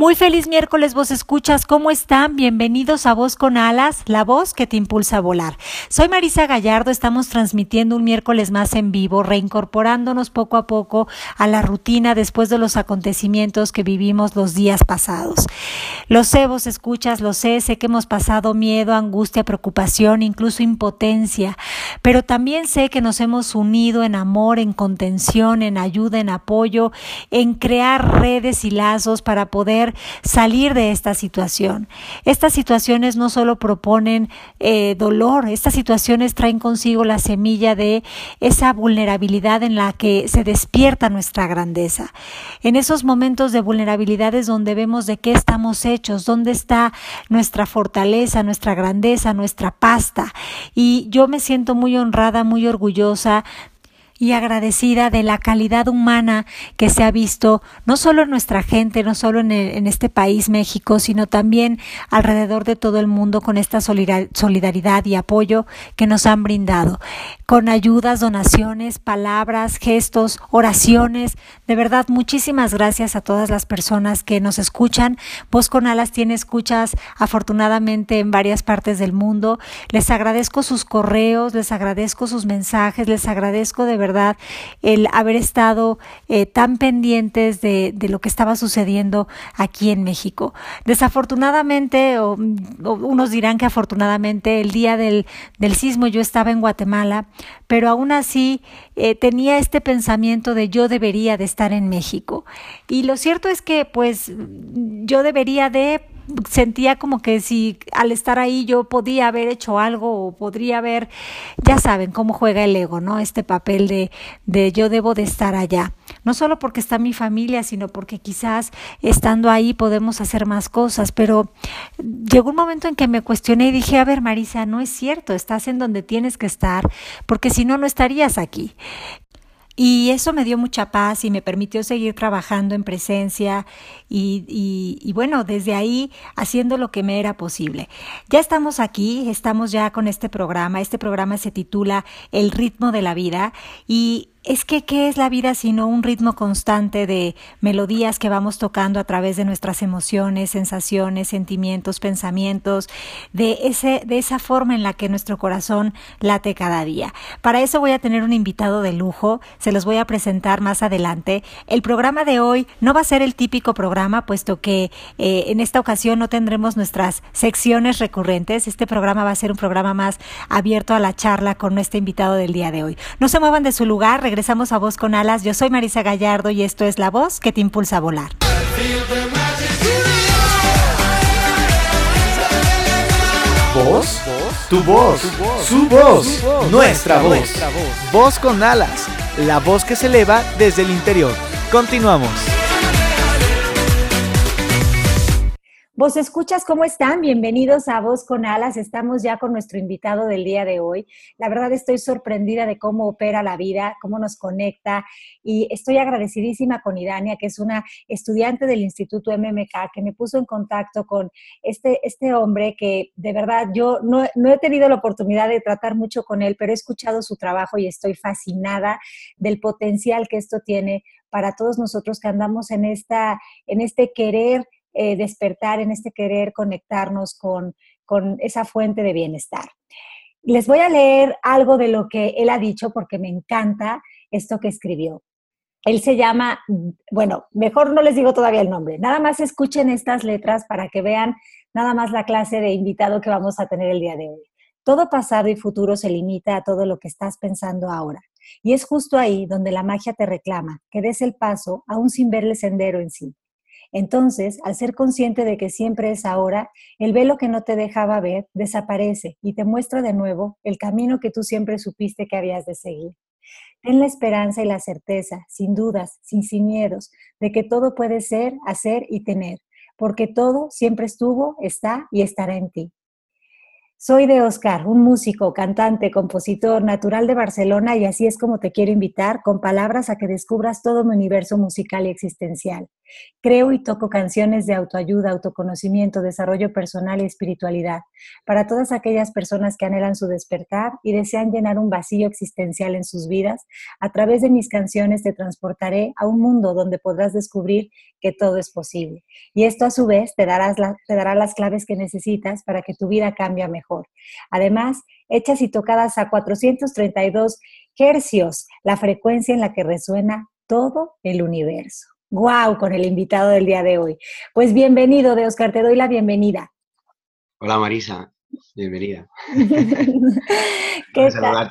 Muy feliz miércoles, vos escuchas, ¿cómo están? Bienvenidos a Voz con Alas, la voz que te impulsa a volar. Soy Marisa Gallardo, estamos transmitiendo un miércoles más en vivo, reincorporándonos poco a poco a la rutina después de los acontecimientos que vivimos los días pasados. Lo sé, vos escuchas, lo sé, sé que hemos pasado miedo, angustia, preocupación, incluso impotencia, pero también sé que nos hemos unido en amor, en contención, en ayuda, en apoyo, en crear redes y lazos para poder salir de esta situación. Estas situaciones no solo proponen eh, dolor, estas situaciones traen consigo la semilla de esa vulnerabilidad en la que se despierta nuestra grandeza. En esos momentos de vulnerabilidad es donde vemos de qué estamos hechos, dónde está nuestra fortaleza, nuestra grandeza, nuestra pasta. Y yo me siento muy honrada, muy orgullosa y agradecida de la calidad humana que se ha visto no solo en nuestra gente, no solo en, este país, México, sino también alrededor de todo el mundo con esta solidaridad y apoyo que nos han brindado, con ayudas, donaciones, palabras, gestos, oraciones. De verdad, muchísimas gracias a todas las personas que nos escuchan. Voz con Alas tiene escuchas afortunadamente en varias partes del mundo. Les agradezco sus correos, les agradezco sus mensajes, les agradezco de verdad el haber estado eh, tan pendientes de, lo que estaba sucediendo aquí en México. Desafortunadamente, o, unos dirán que afortunadamente, el día del, del, sismo yo estaba en Guatemala, pero aún así eh, tenía este pensamiento de yo debería de estar en México. Y lo cierto es que pues yo debería de sentía como que si al estar ahí yo podía haber hecho algo o podría haber, ya saben cómo juega el ego, ¿no? Este papel de, de yo debo de estar allá. No solo porque está mi familia, sino porque quizás estando ahí podemos hacer más cosas, pero llegó un momento en que me cuestioné y dije, a ver, Marisa, no es cierto, estás en donde tienes que estar, porque si no, no estarías aquí. Y eso me dio mucha paz y me permitió seguir trabajando en presencia y, y, y, bueno, desde ahí haciendo lo que me era posible. Ya estamos aquí, estamos ya con este programa. Este programa se titula El ritmo de la vida y es que, ¿qué es la vida sino un ritmo constante de melodías que vamos tocando a través de nuestras emociones, sensaciones, sentimientos, pensamientos, de, ese, de esa forma en la que nuestro corazón late cada día? Para eso voy a tener un invitado de lujo, se los voy a presentar más adelante. El programa de hoy no va a ser el típico programa, puesto que eh, en esta ocasión no tendremos nuestras secciones recurrentes. Este programa va a ser un programa más abierto a la charla con nuestro invitado del día de hoy. No se muevan de su lugar, regresamos a Voz con Alas. Yo soy Marisa Gallardo y esto es La Voz que te impulsa a volar. ¿Voz? Tu voz, su voz, nuestra voz. Voz con alas, la voz que se eleva desde el interior. Continuamos. Vos escuchas, ¿cómo están? Bienvenidos a Voz con Alas. Estamos ya con nuestro invitado del día de hoy. La verdad estoy sorprendida de cómo opera la vida, cómo nos conecta y estoy agradecidísima con Idania, que es una estudiante del Instituto MMK, que me puso en contacto con este, este hombre que de verdad yo no, no he tenido la oportunidad de tratar mucho con él, pero he escuchado su trabajo y estoy fascinada del potencial que esto tiene para todos nosotros que andamos en, esta, en este querer eh, despertar, en este querer conectarnos con, con esa fuente de bienestar. Les voy a leer algo de lo que él ha dicho porque me encanta esto que escribió. Él se llama, bueno, mejor no les digo todavía el nombre, nada más escuchen estas letras para que vean nada más la clase de invitado que vamos a tener el día de hoy. Todo pasado y futuro se limita a todo lo que estás pensando ahora. Y es justo ahí donde la magia te reclama, que des el paso aún sin ver el sendero en sí. Entonces, al ser consciente de que siempre es ahora, el velo que no te dejaba ver desaparece y te muestra de nuevo el camino que tú siempre supiste que habías de seguir. Ten la esperanza y la certeza, sin dudas, sin, sin miedos, de que todo puede ser, hacer y tener, porque todo siempre estuvo, está y estará en ti. Soy de Oscar, un músico, cantante, compositor, natural de Barcelona y así es como te quiero invitar con palabras a que descubras todo mi universo musical y existencial. Creo y toco canciones de autoayuda, autoconocimiento, desarrollo personal y espiritualidad para todas aquellas personas que anhelan su despertar y desean llenar un vacío existencial en sus vidas. A través de mis canciones te transportaré a un mundo donde podrás descubrir que todo es posible. Y esto a su vez te, darás te dará las claves que necesitas para que tu vida cambie mejor. Además, hechas y tocadas a 432 hercios, la frecuencia en la que resuena todo el universo. ¡Guau! Con el invitado del día de hoy. Pues bienvenido, de Oscar, te doy la bienvenida. Hola Marisa, bienvenida. ¿Qué tal?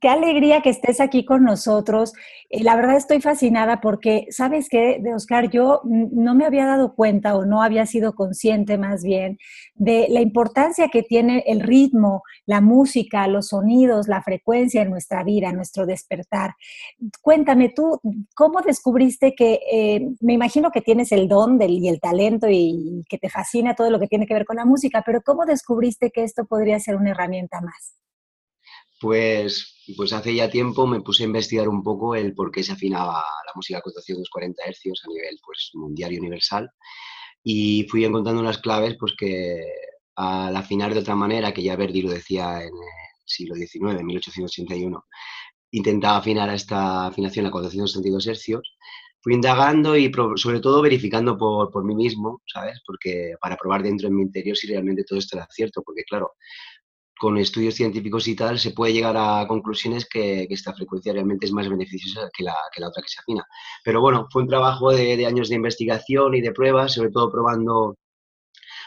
Qué alegría que estés aquí con nosotros. Eh, la verdad estoy fascinada porque, ¿sabes qué, de Oscar? Yo no me había dado cuenta o no había sido consciente más bien de la importancia que tiene el ritmo, la música, los sonidos, la frecuencia en nuestra vida, nuestro despertar. Cuéntame tú, ¿cómo descubriste que, eh, me imagino que tienes el don del, y el talento y que te fascina todo lo que tiene que ver con la música, pero ¿cómo descubriste que esto podría ser una herramienta más? Pues, pues hace ya tiempo me puse a investigar un poco el por qué se afinaba la música a 440 Hz a nivel pues, mundial y universal. Y fui encontrando unas claves pues, que al afinar de otra manera, que ya Verdi lo decía en el siglo XIX, en 1881, intentaba afinar a esta afinación a 462 Hz, fui indagando y sobre todo verificando por, por, mí mismo, ¿sabes? Porque para probar dentro en mi interior si realmente todo esto era cierto, porque claro, con estudios científicos y tal, se puede llegar a conclusiones que, esta frecuencia realmente es más beneficiosa que la, que la, otra que se afina. Pero bueno, fue un trabajo de, años de investigación y de pruebas, sobre todo probando,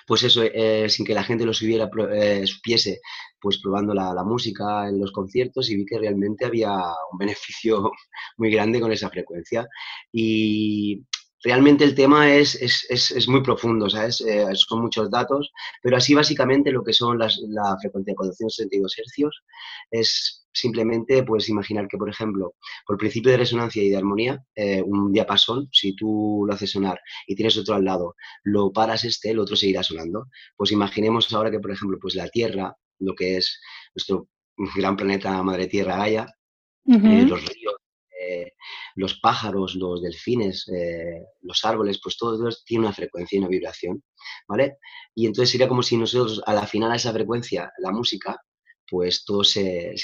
pues eso, eh, sin que la gente lo supiera, eh, supiese, pues probando la, la, música en los conciertos y vi que realmente había un beneficio muy grande con esa frecuencia. Y realmente el tema es, es, es, es muy profundo, ¿sabes? Eh, son muchos datos, pero así básicamente lo que son las, la frecuencia de 462 hercios es simplemente pues imaginar que, por ejemplo, por principio de resonancia y de armonía, eh, un diapasón, si tú lo haces sonar y tienes otro al lado, lo paras este, el otro seguirá sonando. Pues imaginemos ahora que, por ejemplo, pues la Tierra, lo que es nuestro gran planeta Madre Tierra Gaia, eh, los ríos, eh, los pájaros, los delfines, eh, los árboles, pues todo eso tiene una frecuencia y una vibración, ¿vale? Y entonces sería como si nosotros, al afinar a esa frecuencia, la música, pues todo se,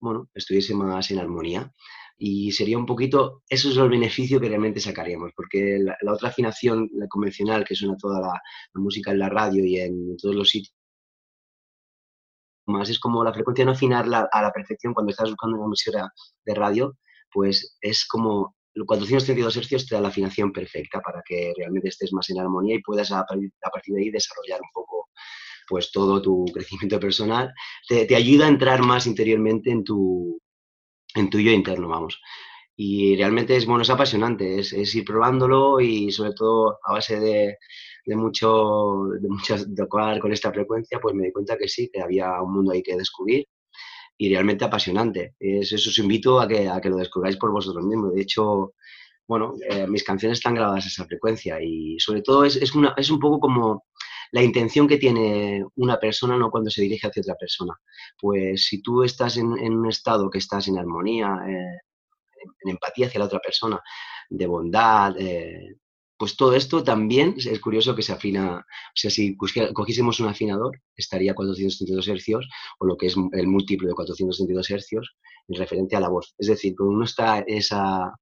bueno, estuviese más en armonía. Y sería un poquito, eso es el beneficio que realmente sacaríamos, porque la, otra afinación, la convencional, que suena toda la, música en la radio y en todos los sitios, más es como la frecuencia no afinarla a la perfección cuando estás buscando una música de radio, pues es como 432 Hz te da la afinación perfecta para que realmente estés más en armonía y puedas a, partir de ahí desarrollar un poco pues todo tu crecimiento personal. Te, ayuda a entrar más interiormente en tu, en tu yo interno, vamos. Y realmente es, bueno, es apasionante, es, es ir probándolo y sobre todo a base de, de mucho, de muchas tocar con esta frecuencia, pues me di cuenta que sí, que había un mundo ahí que descubrir y realmente apasionante. Es, eso os invito a que, a que lo descubráis por vosotros mismos. De hecho, bueno, eh, mis canciones están grabadas a esa frecuencia y sobre todo es, es, una, es un poco como la intención que tiene una persona no cuando se dirige hacia otra persona. Pues si tú estás en, en un estado que estás en armonía, eh, en, empatía hacia la otra persona, de bondad, eh, pues todo esto también es curioso que se afina, o sea, si cogiésemos un afinador, estaría a 432 hercios, o lo que es el múltiplo de 432 hercios, en referente a la voz. Es decir, cuando uno está esa,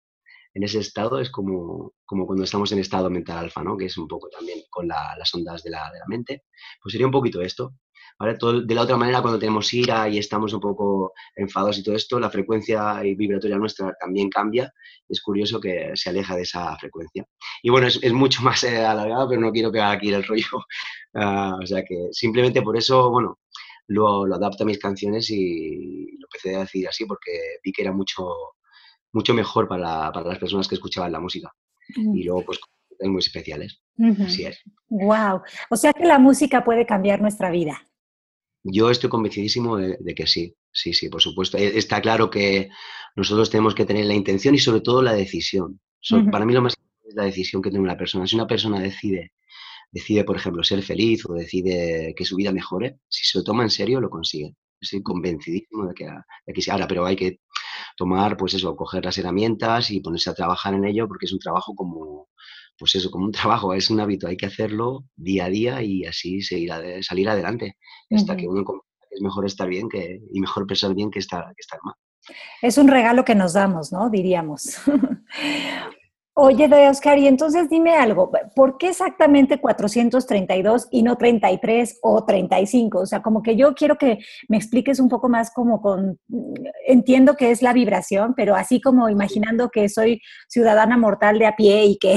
en ese estado, es como, como cuando estamos en estado mental alfa, ¿no? que es un poco también con las ondas de la, de la mente. Pues sería un poquito esto de la otra manera, cuando tenemos ira y estamos un poco enfadados y todo esto, la frecuencia vibratoria nuestra también cambia. Es curioso que se aleja de esa frecuencia. Y bueno, es, mucho más eh, alargado, pero no quiero pegar aquí el rollo. Ah, o sea que simplemente por eso, bueno, lo, lo, adapto a mis canciones y lo empecé a decir así porque vi que era mucho, mucho mejor para, para las personas que escuchaban la música. Mm. Y luego, pues, muy especiales. Así es. Wow. O sea que la música puede cambiar nuestra vida. Yo estoy convencidísimo de, que sí, sí, sí, por supuesto. E, está claro que nosotros tenemos que tener la intención y sobre todo la decisión. Para mí lo más importante es la decisión que tiene una persona. Si una persona decide, decide, por ejemplo, ser feliz o decide que su vida mejore, si se lo toma en serio, lo consigue. Estoy convencidísimo de que, de que sí. Ahora, pero hay que tomar, pues eso, coger las herramientas y ponerse a trabajar en ello, porque es un trabajo como, pues eso, como un trabajo, es un hábito, hay que hacerlo día a día y así seguir salir adelante, hasta que uno es mejor estar bien que, y mejor pensar bien que estar, que estar mal. Es un regalo que nos damos, ¿no? Diríamos. Oye, de Oscar, y entonces dime algo, ¿por qué exactamente 432 y no 33 o 35? O sea, como que yo quiero que me expliques un poco más como con, entiendo que es la vibración, pero así como imaginando que soy ciudadana mortal de a pie y que,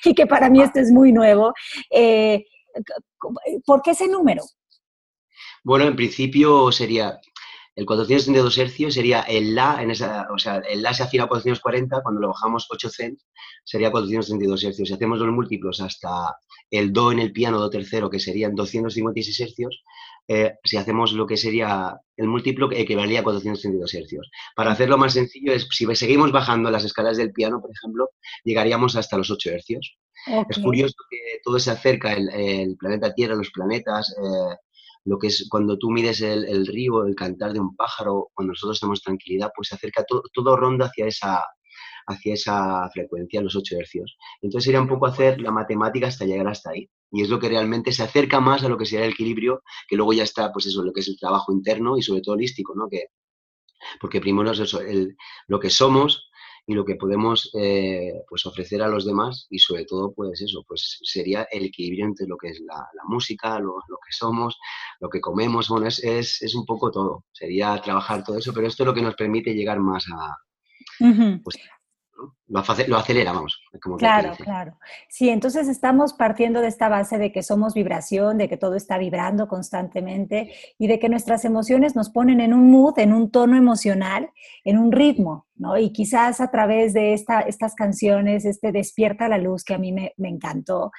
y que para mí esto es muy nuevo, eh, ¿por qué ese número? Bueno, en principio sería el 432 hercios sería el La, en esa, o sea, el La se afina a 440, cuando lo bajamos 8 cent, sería 432 hercios. Si hacemos los múltiplos hasta el Do en el piano, Do tercero, que serían 256 hercios, eh, si hacemos lo que sería el múltiplo, equivaldría a 432 hercios. Para hacerlo más sencillo, es, si seguimos bajando las escalas del piano, por ejemplo, llegaríamos hasta los 8 hercios. Es curioso que todo se acerca, el, planeta Tierra, los planetas, eh, lo que es cuando tú mides el, río, el cantar de un pájaro, cuando nosotros tenemos tranquilidad, pues se acerca todo, todo ronda hacia esa, hacia esa frecuencia, los 8 hercios. Entonces sería un poco hacer la matemática hasta llegar hasta ahí. Y es lo que realmente se acerca más a lo que sería el equilibrio, que luego ya está, pues eso, lo que es el trabajo interno y sobre todo holístico, ¿no? Que, porque primero es eso, el, lo que somos, y lo que podemos eh, pues ofrecer a los demás y sobre todo pues eso pues sería el equilibrio entre lo que es la, música lo, que somos lo que comemos bueno es, es, un poco todo sería trabajar todo eso pero esto es lo que nos permite llegar más a lo, acelera, vamos. claro, claro. Sí, entonces estamos partiendo de esta base de que somos vibración, de que todo está vibrando constantemente y de que nuestras emociones nos ponen en un mood, en un tono emocional, en un ritmo, ¿no? Y quizás a través de esta, estas canciones, este Despierta la Luz, que a mí me, encantó,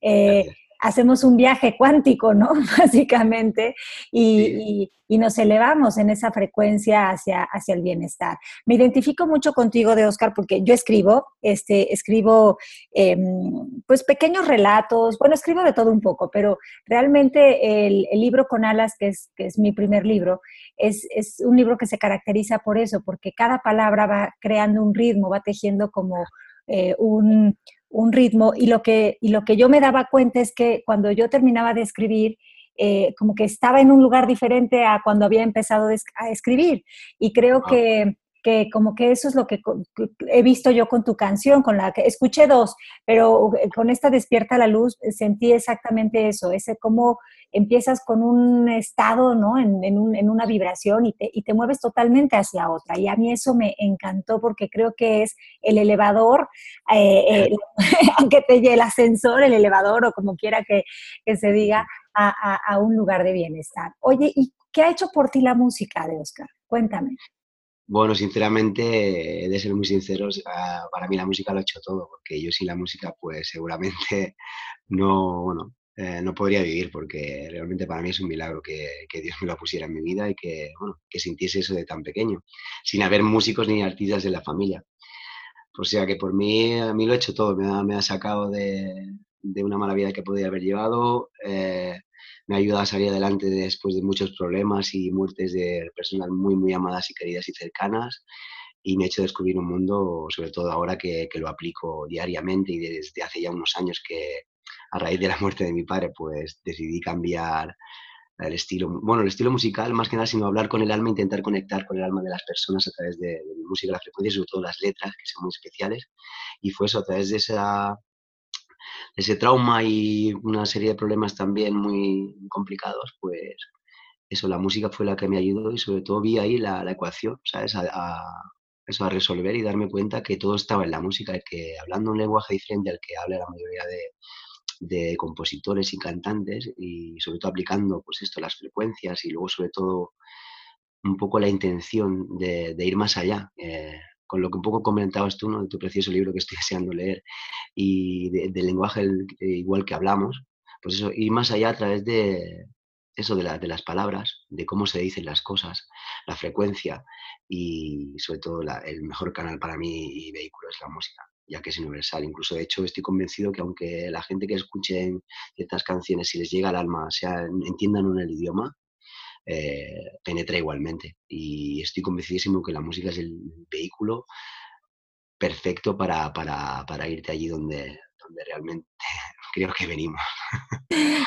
eh, hacemos un viaje cuántico, ¿no? Básicamente, y, nos elevamos en esa frecuencia hacia, hacia el bienestar. Me identifico mucho contigo de Oscar porque yo escribo, este, escribo em, pues pequeños relatos, bueno, escribo de todo un poco, pero realmente el, libro con alas, que es, que es mi primer libro, es, es un libro que se caracteriza por eso, porque cada palabra va creando un ritmo, va tejiendo como eh, un, un ritmo y lo, que, y lo que yo me daba cuenta es que cuando yo terminaba de escribir, eh, como que estaba en un lugar diferente a cuando había empezado a escribir. Y creo que, que, como que eso es lo que he visto yo con tu canción, con la que escuché dos, pero eh, con esta Despierta la Luz sentí exactamente eso, ese cómo empiezas con un estado, ¿no? En, en, una vibración y te, y te, mueves totalmente hacia otra. Y a mí eso me encantó porque creo que es el elevador, eh, aunque te lleve el ascensor, el elevador o como quiera que, que se diga, a, a, un lugar de bienestar. Oye, ¿y qué ha hecho por ti la música de Oscar? Cuéntame. Bueno, sinceramente, de ser muy sinceros, para mí la música lo ha hecho todo, porque yo sin la música, pues seguramente no, bueno, eh, no podría vivir porque realmente para mí es un milagro que, Dios me lo pusiera en mi vida y que, bueno, que sintiese eso de tan pequeño, sin haber músicos ni artistas en la familia. O sea que por mí, a mí lo he hecho todo, me ha, sacado de, una mala vida que podía haber llevado, eh, me ha ayudado a salir adelante después de muchos problemas y muertes de personas muy, muy amadas y queridas y cercanas y me ha hecho descubrir un mundo, sobre todo ahora que, que lo aplico diariamente y desde hace ya unos años que, a raíz de la muerte de mi padre, pues decidí cambiar el estilo, bueno, el estilo musical más que nada, sino hablar con el alma, intentar conectar con el alma de las personas a través de, mi música, la frecuencia y sobre todo las letras, que son muy especiales. Y fue eso, a través de esa, ese trauma y una serie de problemas también muy complicados, pues eso, la música fue la que me ayudó y sobre todo vi ahí la, la ecuación, ¿sabes? A, eso, a resolver y darme cuenta que todo estaba en la música, que hablando un lenguaje diferente al que habla la mayoría de, de compositores y cantantes y sobre todo aplicando pues esto, las frecuencias y luego sobre todo un poco la intención de, ir más allá. Eh, con lo que un poco comentabas tú, ¿no? de tu precioso libro que estoy deseando leer y del lenguaje igual que hablamos, pues eso, ir más allá a través de eso, de, de las palabras, de cómo se dicen las cosas, la frecuencia y sobre todo el mejor canal para mí y vehículo es la música. ya que es universal. Incluso, de hecho, estoy convencido que aunque la gente que escuche ciertas canciones, si les llega al alma, sea, entiendan un el idioma, eh, penetra igualmente. Y estoy convencidísimo que la música es el vehículo perfecto para, para, para irte allí donde, donde realmente creo que venimos.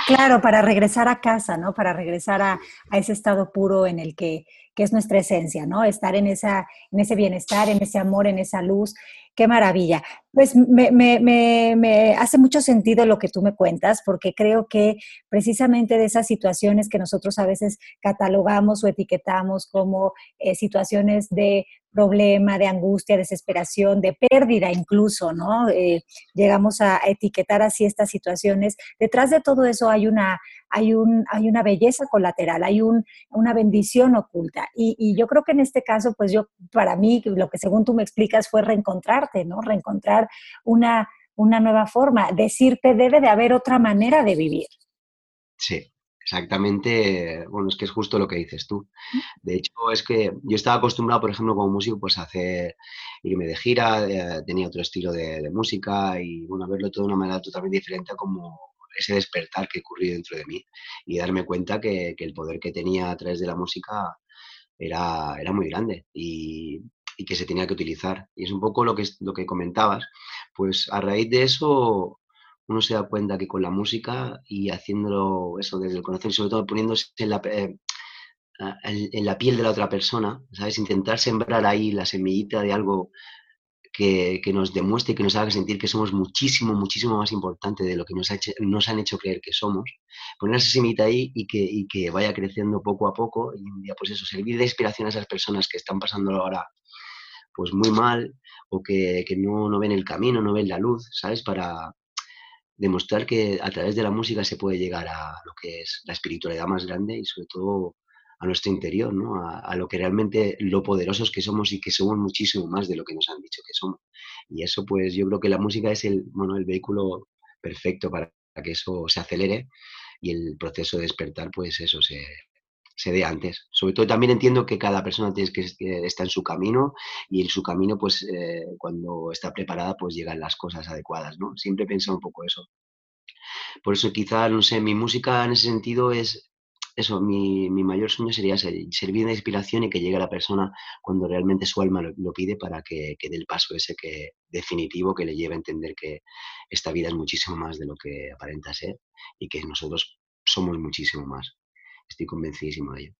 Claro, para regresar a casa, ¿no? Para regresar a, a ese estado puro en el que, que, es nuestra esencia, ¿no? Estar en, esa, en ese bienestar, en ese amor, en esa luz. Qué maravilla. Pues me, me, me, hace mucho sentido lo que tú me cuentas, porque creo que precisamente de esas situaciones que nosotros a veces catalogamos o etiquetamos como eh, situaciones de problema, de angustia, desesperación, de pérdida incluso, ¿no? Eh, llegamos a etiquetar así estas situaciones. Detrás de todo eso hay una, hay un, hay una belleza colateral, hay un, una bendición oculta. Y, y, yo creo que en este caso, pues yo, para mí, lo que según tú me explicas fue reencontrarte, ¿no? Reencontrar una, una nueva forma, decirte debe de haber otra manera de vivir. Sí, exactamente, bueno, es que es justo lo que dices tú. De hecho, es que yo estaba acostumbrado, por ejemplo, como músico, pues a hacer, irme de gira, eh, tenía otro estilo de, de, música y, bueno, verlo todo de una manera totalmente diferente a como ese despertar que ocurrió dentro de mí y darme cuenta que, que el poder que tenía a través de la música era, era muy grande y, y que se tenía que utilizar. Y es un poco lo que, lo que comentabas. Pues a raíz de eso uno se da cuenta que con la música y haciéndolo eso desde el corazón, sobre todo poniéndose en la, eh, en la piel de la otra persona, ¿sabes? Intentar sembrar ahí la semillita de algo que, que, nos demuestre y que nos haga sentir que somos muchísimo, muchísimo más importante de lo que nos, ha hecho, nos han hecho creer que somos. Poner esa semillita ahí y que, y que vaya creciendo poco a poco y un día, pues eso, servir de inspiración a esas personas que están pasando ahora pues muy mal o que, que no, no, ven el camino, no ven la luz, ¿sabes? Para demostrar que a través de la música se puede llegar a lo que es la espiritualidad más grande y sobre todo a nuestro interior, ¿no? A, a, lo que realmente lo poderosos que somos y que somos muchísimo más de lo que nos han dicho que somos. Y eso, pues yo creo que la música es el, bueno, el vehículo perfecto para que eso se acelere y el proceso de despertar, pues eso se, se dé antes. Sobre todo también entiendo que cada persona tiene que, está en su camino y en su camino, pues eh, cuando está preparada, pues llegan las cosas adecuadas, ¿no? Siempre he un poco eso. Por eso quizá, no sé, mi música en ese sentido es eso, mi, mi mayor sueño sería ser, servir de inspiración y que llegue a la persona cuando realmente su alma lo, lo pide para que, que dé el paso ese que definitivo que le lleve a entender que esta vida es muchísimo más de lo que aparenta ser y que nosotros somos muchísimo más. Estoy convencidísimo de ello.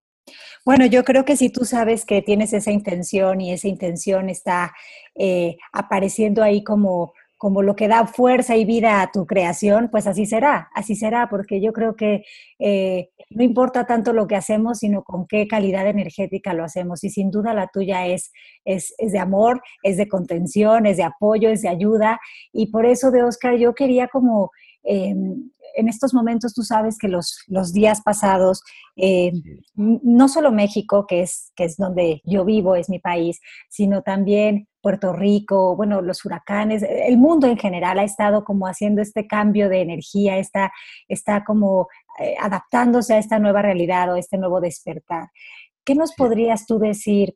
Bueno, yo creo que si tú sabes que tienes esa intención y esa intención está eh, apareciendo ahí como, como lo que da fuerza y vida a tu creación, pues así será, así será, porque yo creo que eh, no importa tanto lo que hacemos, sino con qué calidad energética lo hacemos. Y sin duda la tuya es, es, es de amor, es de contención, es de apoyo, es de ayuda. Y por eso de Oscar yo quería como... Eh, en estos momentos tú sabes que los, los días pasados, eh, no solo México, que es, que es donde yo vivo, es mi país, sino también Puerto Rico, bueno, los huracanes, el mundo en general ha estado como haciendo este cambio de energía, está, está como eh, adaptándose a esta nueva realidad o este nuevo despertar. ¿Qué nos podrías tú decir?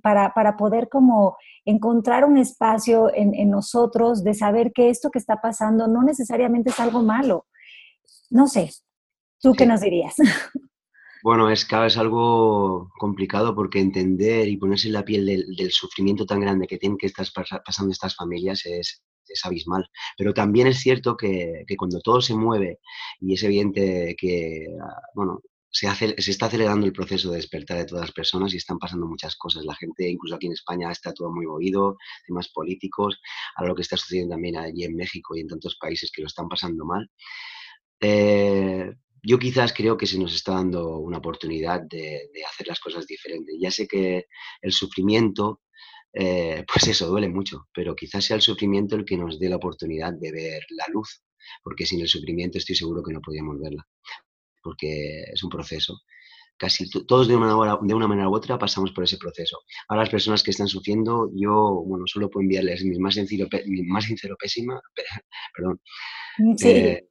para, para poder como encontrar un espacio en, en, nosotros de saber que esto que está pasando no necesariamente es algo malo. No sé, ¿tú qué nos dirías? Bueno, es cada vez algo complicado porque entender y ponerse en la piel del, del sufrimiento tan grande que tienen que estar pasando estas familias es, es abismal. Pero también es cierto que, que, cuando todo se mueve y es evidente que, bueno, se, hace, se está acelerando el proceso de despertar de todas las personas y están pasando muchas cosas. La gente, incluso aquí en España, está todo muy movido, temas políticos, a lo que está sucediendo también allí en México y en tantos países que lo están pasando mal. Eh, yo quizás creo que se nos está dando una oportunidad de, de, hacer las cosas diferentes. Ya sé que el sufrimiento, eh, pues eso, duele mucho, pero quizás sea el sufrimiento el que nos dé la oportunidad de ver la luz, porque sin el sufrimiento estoy seguro que no podíamos verla, porque es un proceso. Casi todos de una, hora, de una manera u otra pasamos por ese proceso. Ahora las personas que están sufriendo, yo, bueno, solo puedo enviarles mi más sincero, mi más sincero pésima, perdón. Sí. Eh,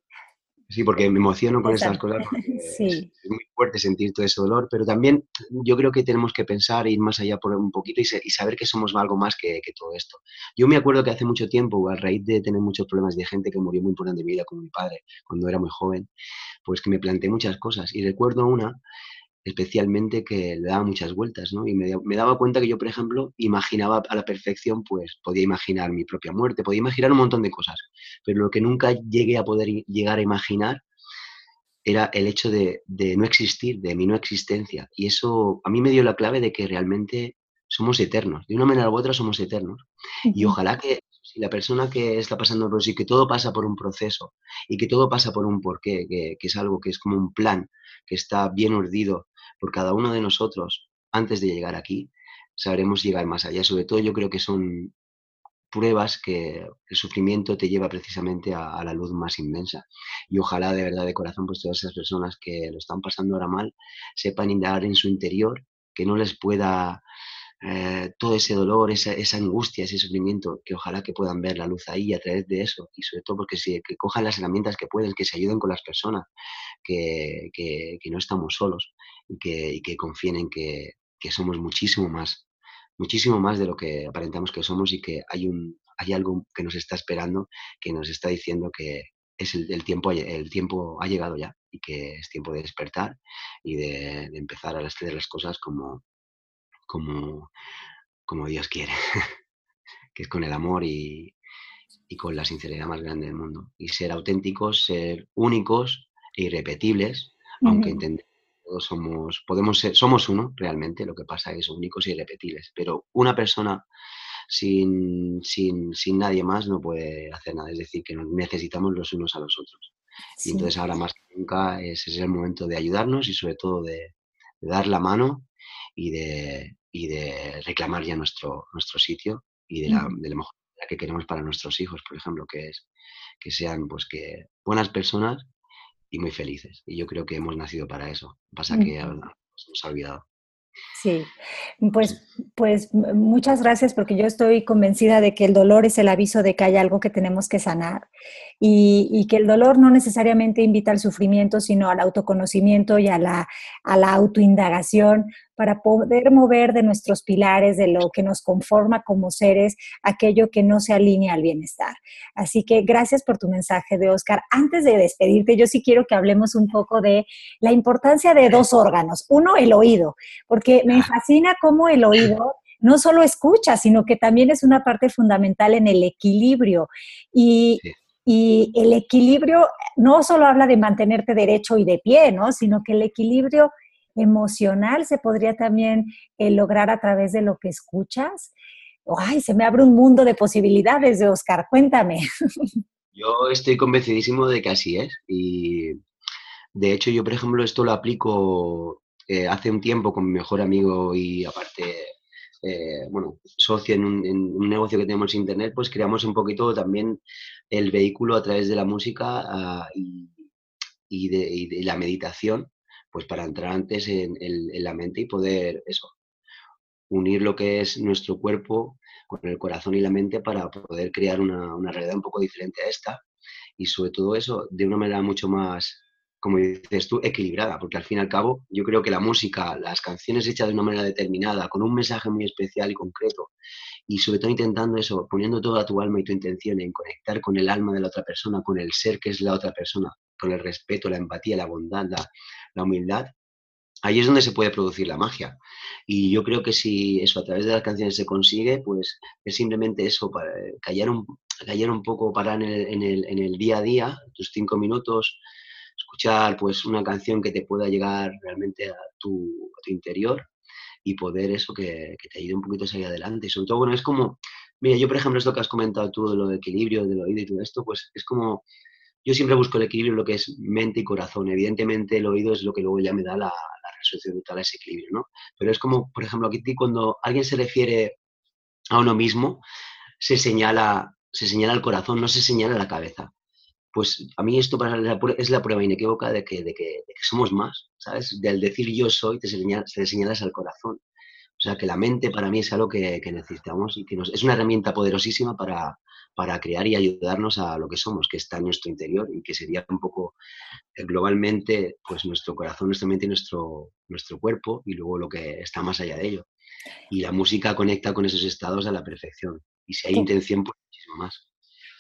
Sí, porque me emociono con estas cosas. Sí. Es, muy fuerte sentir todo ese dolor, pero también yo creo que tenemos que pensar, ir más allá por un poquito y, saber que somos algo más que, todo esto. Yo me acuerdo que hace mucho tiempo, a raíz de tener muchos problemas de gente que murió muy importante en mi vida, como mi padre, cuando era muy joven, pues que me planteé muchas cosas. Y recuerdo una especialmente que le daba muchas vueltas, ¿no? Y me, me, daba cuenta que yo, por ejemplo, imaginaba a la perfección, pues podía imaginar mi propia muerte, podía imaginar un montón de cosas, pero lo que nunca llegué a poder llegar a imaginar era el hecho de, de no existir, de mi no existencia. Y eso a mí me dio la clave de que realmente somos eternos, de una manera u otra somos eternos. Y ojalá que si la persona que está pasando por y que todo pasa por un proceso y que todo pasa por un porqué, que, que es algo que es como un plan, que está bien urdido por cada uno de nosotros antes de llegar aquí, sabremos llegar más allá. Sobre todo yo creo que son pruebas que el sufrimiento te lleva precisamente a, la luz más inmensa. Y ojalá de verdad de corazón, pues todas esas personas que lo están pasando ahora mal, sepan indagar en su interior, que no les pueda eh, todo ese dolor, esa, esa, angustia, ese sufrimiento, que ojalá que puedan ver la luz ahí a través de eso y sobre todo porque si, que cojan las herramientas que pueden, que se ayuden con las personas, que, que, no estamos solos y que, y que confíen en que, que, somos muchísimo más, muchísimo más de lo que aparentamos que somos y que hay, un, hay algo que nos está esperando, que nos está diciendo que es el, tiempo, el tiempo ha llegado ya y que es tiempo de despertar y de, de empezar a hacer las cosas como, como, como Dios quiere, que es con el amor y, y, con la sinceridad más grande del mundo. Y ser auténticos, ser únicos e irrepetibles, aunque entendemos todos somos, podemos ser, somos uno realmente, lo que pasa es únicos e irrepetibles, pero una persona sin, sin, sin, nadie más no puede hacer nada, es decir, que nos necesitamos los unos a los otros. Y entonces ahora más que nunca ese es el momento de ayudarnos y sobre todo de, de dar la mano y de, y de reclamar ya nuestro, nuestro sitio y de la, de la mejor manera que queremos para nuestros hijos, por ejemplo, que es que sean pues que buenas personas y muy felices. Y yo creo que hemos nacido para eso. Pasa que nos hemos olvidado. Sí, pues, pues muchas gracias porque yo estoy convencida de que el dolor es el aviso de que hay algo que tenemos que sanar y, y que el dolor no necesariamente invita al sufrimiento, sino al autoconocimiento y a la, a la autoindagación para poder mover de nuestros pilares, de lo que nos conforma como seres, aquello que no se alinea al bienestar. Así que gracias por tu mensaje de Oscar. Antes de despedirte, yo sí quiero que hablemos un poco de la importancia de dos órganos. Uno, el oído, porque me fascina cómo el oído no solo escucha, sino que también es una parte fundamental en el equilibrio. Y, y el equilibrio no solo habla de mantenerte derecho y de pie, ¿no? Sino que el equilibrio emocional se podría también eh, lograr a través de lo que escuchas. ¡Ay, se me abre un mundo de posibilidades de Oscar! Cuéntame. Yo estoy convencidísimo de que así es. Y de hecho, yo, por ejemplo, esto lo aplico eh, hace un tiempo con mi mejor amigo y aparte, eh, bueno, socio en un, negocio que tenemos en Internet, pues creamos un poquito también el vehículo a través de la música ah, y, de, la meditación pues para entrar antes en, la mente y poder eso, unir lo que es nuestro cuerpo con el corazón y la mente para poder crear una, una, realidad un poco diferente a esta. Y sobre todo eso de una manera mucho más, como dices tú, equilibrada, porque al fin y al cabo yo creo que la música, las canciones hechas de una manera determinada, con un mensaje muy especial y concreto, y sobre todo intentando eso, poniendo toda tu alma y tu intención en conectar con el alma de la otra persona, con el ser que es la otra persona, con el respeto, la empatía, la bondad, la, la humildad, ahí es donde se puede producir la magia. Y yo creo que si eso a través de las canciones se consigue, pues es simplemente eso, para callar un, callar un poco, parar en el, en, el, en el, día a día, tus cinco minutos, escuchar pues una canción que te pueda llegar realmente a tu, interior y poder eso que, que, te ayude un poquito a salir adelante. Y sobre todo, bueno, es como, mira, yo por ejemplo, esto que has comentado tú de lo de equilibrio, del oído y todo esto, pues es como yo siempre busco el equilibrio lo que es mente y corazón. Evidentemente el oído es lo que luego ya me da la, resolución total a ese equilibrio, ¿no? Pero es como, por ejemplo, aquí cuando alguien se refiere a uno mismo, se señala, se señala el corazón, no se señala la cabeza. Pues a mí esto es la prueba inequívoca de que, de que, somos más, ¿sabes? Del decir yo soy, te, señalas, señalas al corazón. O sea, que la mente para mí es algo que, que necesitamos y que nos, es una herramienta poderosísima para, para crear y ayudarnos a lo que somos, que está en nuestro interior y que sería un poco eh, globalmente pues nuestro corazón, nuestra mente y nuestro, nuestro cuerpo y luego lo que está más allá de ello. Y la música conecta con esos estados a la perfección. Y si hay intención, pues muchísimo más.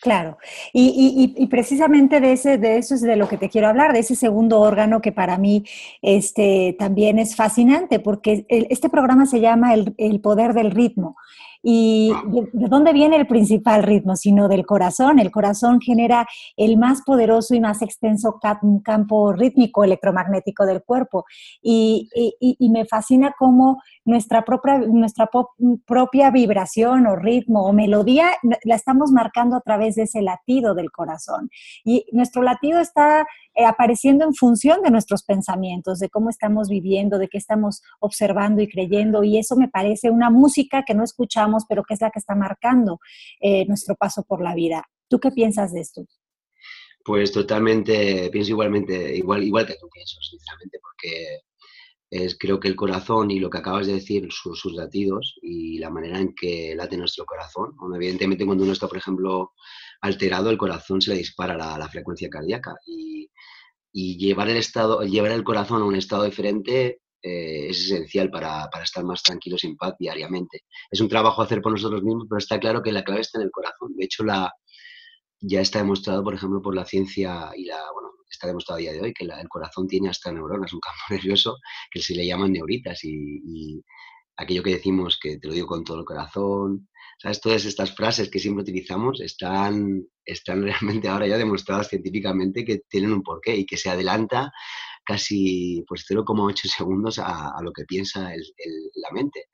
Claro, y, precisamente de, ese, de eso es de lo que te quiero hablar, de ese segundo órgano que para mí este, también es fascinante, porque este programa se llama el, el poder del ritmo. ¿Y de, dónde viene el principal ritmo? Sino del corazón. El corazón genera el más poderoso y más extenso campo rítmico electromagnético del cuerpo. Y, me fascina cómo nuestra propia, nuestra propia vibración o ritmo o melodía la estamos marcando a través de ese latido del corazón. Y nuestro latido está eh, apareciendo en función de nuestros pensamientos, de cómo estamos viviendo, de qué estamos observando y creyendo. Y eso me parece una música que no escuchamos, pero que es la que está marcando eh, nuestro paso por la vida. ¿Tú qué piensas de esto? Pues totalmente, pienso igualmente, igual, igual que tú pienso, sinceramente, porque es, creo que el corazón y lo que acabas de decir, sus, latidos y la manera en que late nuestro corazón. evidentemente, cuando uno está, por ejemplo, alterado, el corazón se le dispara la, frecuencia cardíaca y, llevar, el estado, llevar el corazón a un estado diferente eh, es esencial para, para, estar más tranquilos en paz diariamente. Es un trabajo hacer por nosotros mismos, pero está claro que la clave está en el corazón. De hecho, la, ya está demostrado, por ejemplo, por la ciencia y la, bueno, está demostrado a día de hoy que el corazón tiene hasta neuronas, un campo nervioso que se le llaman neuritas y, aquello que decimos que te lo digo con todo el corazón, ¿sabes? Todas estas frases que siempre utilizamos están, están realmente ahora ya demostradas científicamente que tienen un porqué y que se adelanta casi pues 0,8 segundos a, lo que piensa la mente.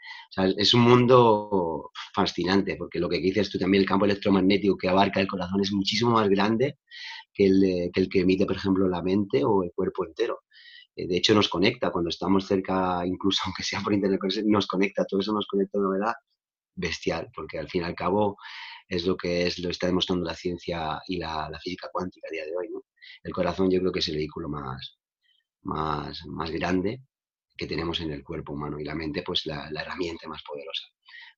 es un mundo fascinante porque lo que dices tú también, el campo electromagnético que abarca el corazón es muchísimo más grande que el, que, el que emite, por ejemplo, la mente o el cuerpo entero. Eh, de hecho, nos conecta cuando estamos cerca, incluso aunque sea por internet, nos conecta, todo eso nos conecta de una manera bestial, porque al fin y al cabo es lo que es, lo está demostrando la ciencia y la, física cuántica a día de hoy. El corazón yo creo que es el vehículo más, más, más grande que tenemos en el cuerpo humano y la mente pues la, la herramienta más poderosa.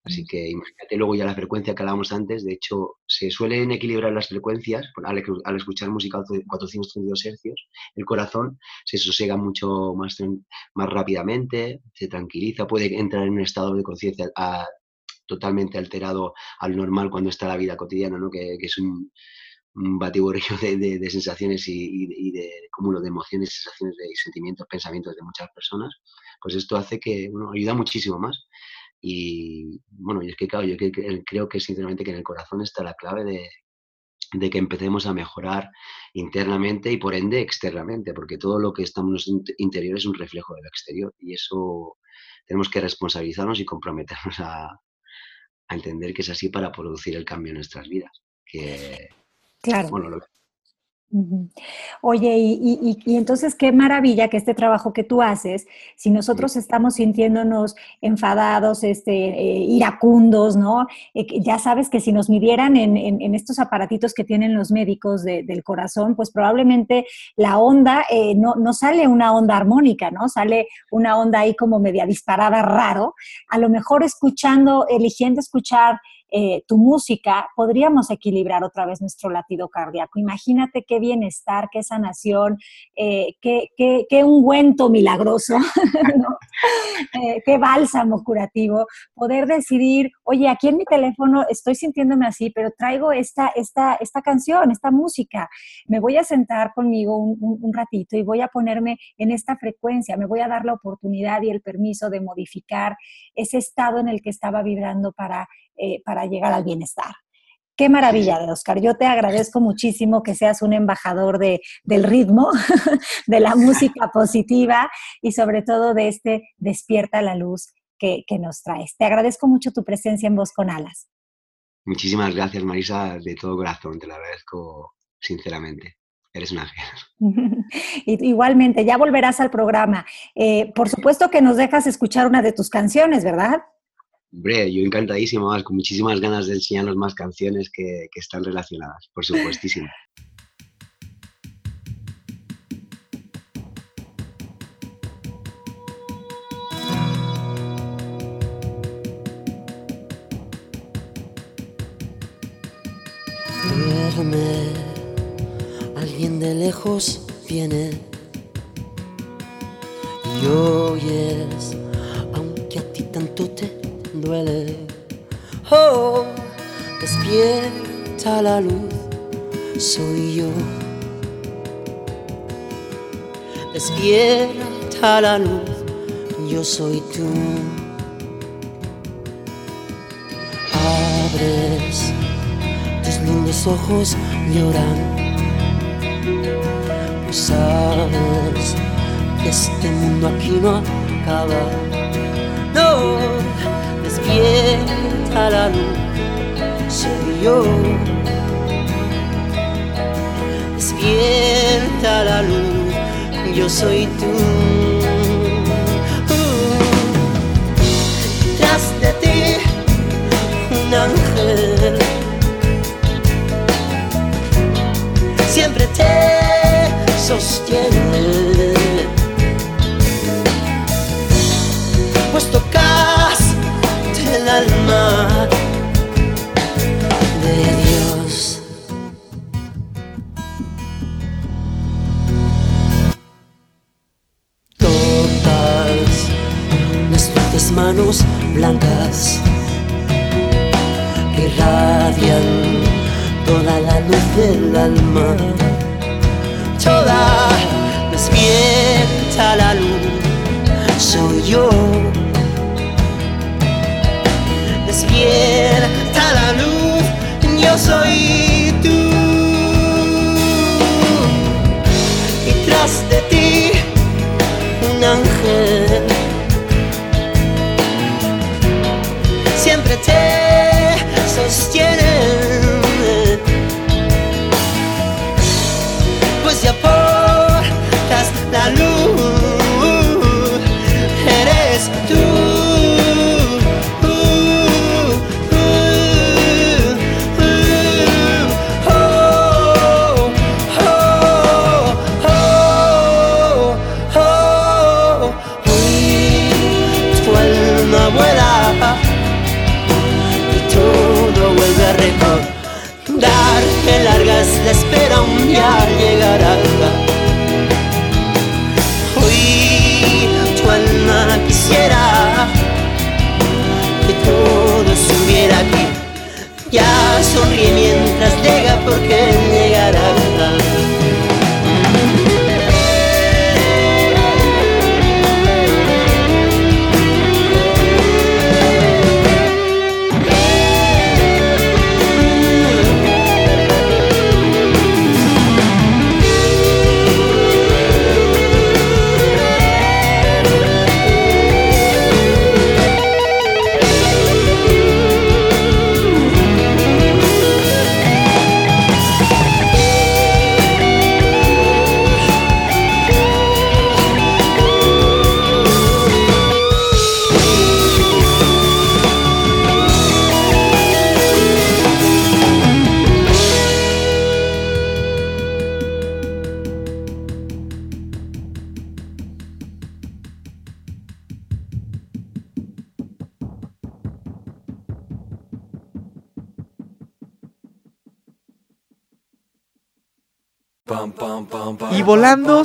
Así que imagínate luego ya la frecuencia que hablábamos antes, de hecho se suelen equilibrar las frecuencias al, escuchar música a 432 hercios, el corazón se sosega mucho más, más rápidamente, se tranquiliza, puede entrar en un estado de conciencia totalmente alterado al normal cuando está la vida cotidiana, ¿no? que, es un, un batiburrillo de, sensaciones y, de cúmulo de emociones, sensaciones y sentimientos, pensamientos de muchas personas, pues esto hace que bueno, ayuda muchísimo más. Y bueno, y es que claro, yo creo que sinceramente que en el corazón está la clave de, de que empecemos a mejorar internamente y por ende externamente, porque todo lo que estamos en nuestro interior es un reflejo del exterior y eso tenemos que responsabilizarnos y comprometernos a, a entender que es así para producir el cambio en nuestras vidas. Que, claro. Bueno, lo, Oye, y, entonces qué maravilla que este trabajo que tú haces, si nosotros estamos sintiéndonos enfadados, este, eh, iracundos, ¿no? Eh, ya sabes que si nos midieran en, estos aparatitos que tienen los médicos del corazón, pues probablemente la onda, eh, no, no sale una onda armónica, ¿no? Sale una onda ahí como media disparada raro. A lo mejor escuchando, eligiendo escuchar eh, tu música, podríamos equilibrar otra vez nuestro latido cardíaco. Imagínate qué bienestar, qué sanación, eh, qué, qué, ungüento milagroso, eh, qué bálsamo curativo, poder decidir, oye, aquí en mi teléfono estoy sintiéndome así, pero traigo esta, esta, esta canción, esta música, me voy a sentar conmigo un ratito y voy a ponerme en esta frecuencia, me voy a dar la oportunidad y el permiso de modificar ese estado en el que estaba vibrando para eh, para llegar al bienestar. Qué maravilla, Oscar. Yo te agradezco muchísimo que seas un embajador de, del ritmo, de la música positiva y sobre todo de este despierta la luz que, nos traes. Te agradezco mucho tu presencia en Voz con Alas. Muchísimas gracias, Marisa, de todo corazón. Te lo agradezco sinceramente. Eres una ángel. Igualmente, ya volverás al programa. Eh, por supuesto que nos dejas escuchar una de tus canciones, ¿verdad? Hombre, yo encantadísimo, con muchísimas ganas de enseñaros más canciones que, que están relacionadas, por supuestísimo. Déjame, alguien de lejos viene y oyes, Oh, despierta la luz, soy yo. Despierta la luz, yo soy tú. Abres tus lindos ojos lloran. Pues sabes que este mundo aquí no acaba. Despierta la luz, soy yo. Despierta la luz, yo soy tú. Tras de ti, un ángel siempre te sostiene. Pues